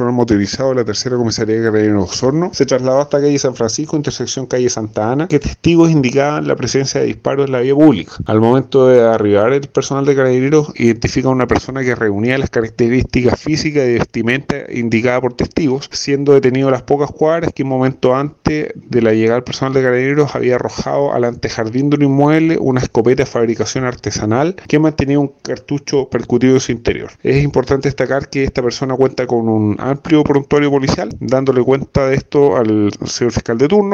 motorizado de la tercera comisaría de Carabineros Osorno se trasladó hasta calle San Francisco, intersección calle Santa Ana, que testigos indicaban la presencia de disparos en la vía pública. Al momento de arribar, el personal de Carabineros identifica a una persona que reunía las características físicas y vestimenta indicadas por testigos, siendo detenido a las pocas cuadras que un momento antes de la llegada del personal de Carabineros había arrojado al antejardín de un inmueble una escopeta de fabricación artesanal que mantenía un cartucho percutido en su interior. Es importante destacar que esta persona cuenta con un amplio prontuario policial, dándole cuenta de esto al señor fiscal de turno,